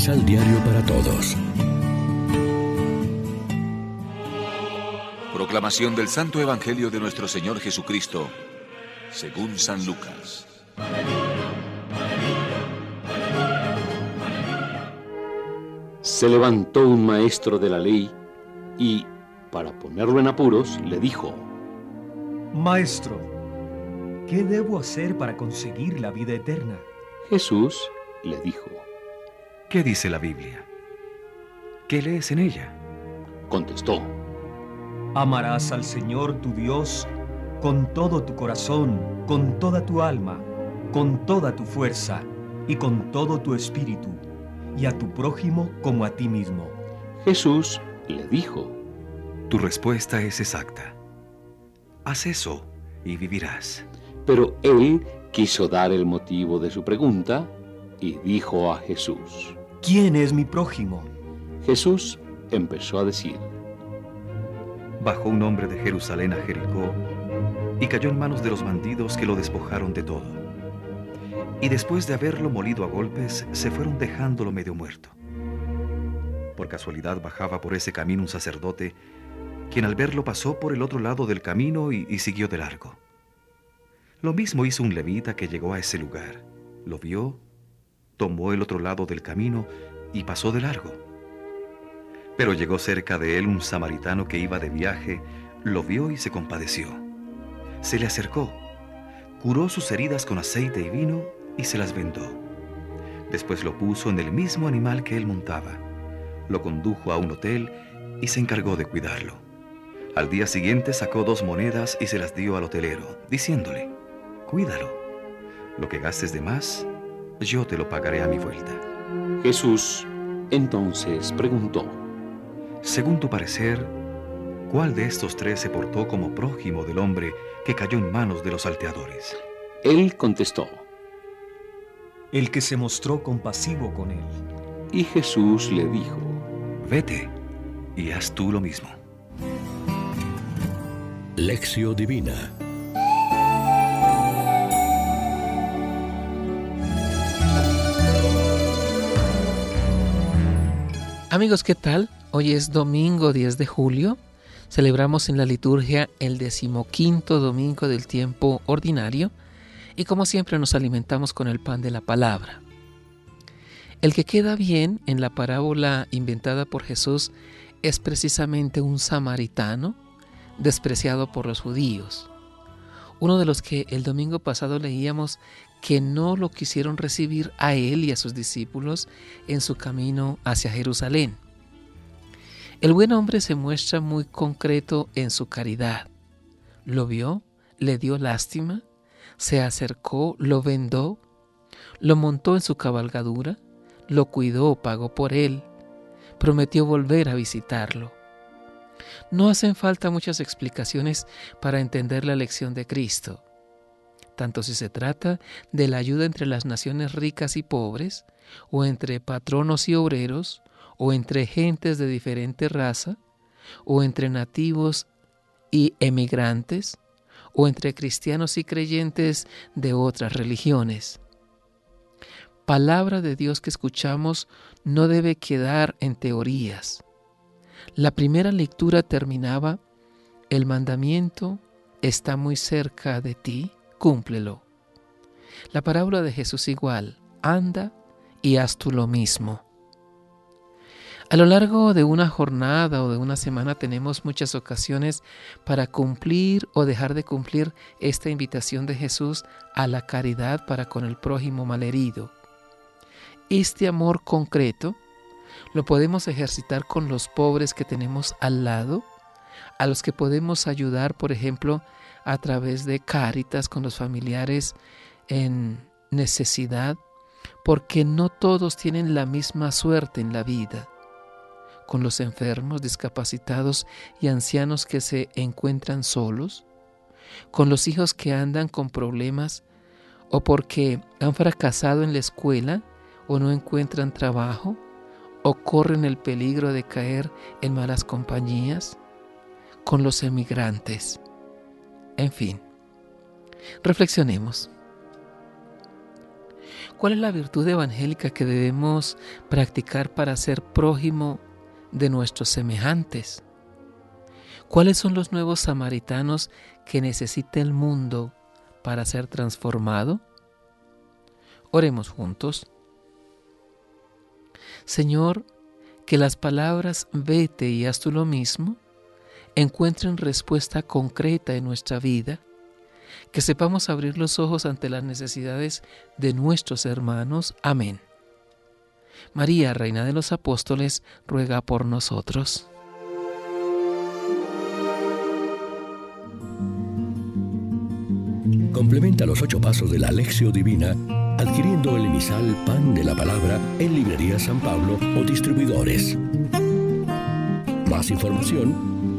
Misal Diario para Todos. Proclamación del Santo Evangelio de nuestro Señor Jesucristo, según San Lucas. Se levantó un maestro de la ley y, para ponerlo en apuros, le dijo, Maestro, ¿qué debo hacer para conseguir la vida eterna? Jesús le dijo, ¿Qué dice la Biblia? ¿Qué lees en ella? Contestó, Amarás al Señor tu Dios con todo tu corazón, con toda tu alma, con toda tu fuerza y con todo tu espíritu y a tu prójimo como a ti mismo. Jesús le dijo, Tu respuesta es exacta. Haz eso y vivirás. Pero él quiso dar el motivo de su pregunta y dijo a Jesús. ¿Quién es mi prójimo? Jesús empezó a decir, Bajó un hombre de Jerusalén a Jericó y cayó en manos de los bandidos que lo despojaron de todo y después de haberlo molido a golpes, se fueron dejándolo medio muerto. Por casualidad bajaba por ese camino un sacerdote, quien al verlo pasó por el otro lado del camino y, y siguió de largo. Lo mismo hizo un levita que llegó a ese lugar. Lo vio, tomó el otro lado del camino y pasó de largo. Pero llegó cerca de él un samaritano que iba de viaje, lo vio y se compadeció. Se le acercó, curó sus heridas con aceite y vino y se las vendó. Después lo puso en el mismo animal que él montaba, lo condujo a un hotel y se encargó de cuidarlo. Al día siguiente sacó dos monedas y se las dio al hotelero, diciéndole, cuídalo. Lo que gastes de más, yo te lo pagaré a mi vuelta. Jesús entonces preguntó, Según tu parecer, ¿cuál de estos tres se portó como prójimo del hombre que cayó en manos de los salteadores? Él contestó, El que se mostró compasivo con él. y Jesús le dijo, Vete y haz tú lo mismo. Lección Divina. Amigos, ¿qué tal? Hoy es domingo 10 de julio. Celebramos en la liturgia el decimoquinto domingo del tiempo ordinario y como siempre nos alimentamos con el pan de la palabra. El que queda bien en la parábola inventada por Jesús es precisamente un samaritano despreciado por los judíos. Uno de los que el domingo pasado leíamos que no lo quisieron recibir a él y a sus discípulos en su camino hacia Jerusalén. El buen hombre se muestra muy concreto en su caridad. Lo vio, le dio lástima, se acercó, lo vendó, lo montó en su cabalgadura, lo cuidó, pagó por él, prometió volver a visitarlo. No hacen falta muchas explicaciones para entender la lección de Cristo tanto si se trata de la ayuda entre las naciones ricas y pobres, o entre patronos y obreros, o entre gentes de diferente raza, o entre nativos y emigrantes, o entre cristianos y creyentes de otras religiones. Palabra de Dios que escuchamos no debe quedar en teorías. La primera lectura terminaba, el mandamiento está muy cerca de ti, cúmplelo. La parábola de Jesús igual, anda y haz tú lo mismo. A lo largo de una jornada o de una semana tenemos muchas ocasiones para cumplir o dejar de cumplir esta invitación de Jesús a la caridad para con el prójimo malherido. Este amor concreto lo podemos ejercitar con los pobres que tenemos al lado, a los que podemos ayudar, por ejemplo, a través de Cáritas con los familiares en necesidad, porque no todos tienen la misma suerte en la vida. Con los enfermos, discapacitados y ancianos que se encuentran solos, con los hijos que andan con problemas o porque han fracasado en la escuela o no encuentran trabajo o corren el peligro de caer en malas compañías, con los emigrantes en fin, reflexionemos. ¿Cuál es la virtud evangélica que debemos practicar para ser prójimo de nuestros semejantes? ¿Cuáles son los nuevos samaritanos que necesita el mundo para ser transformado? Oremos juntos. Señor, que las palabras vete y haz tú lo mismo encuentren respuesta concreta en nuestra vida, que sepamos abrir los ojos ante las necesidades de nuestros hermanos. Amén. María, Reina de los Apóstoles, ruega por nosotros. Complementa los ocho pasos de la Alexio Divina adquiriendo el emisal Pan de la Palabra en Librería San Pablo o distribuidores. Más información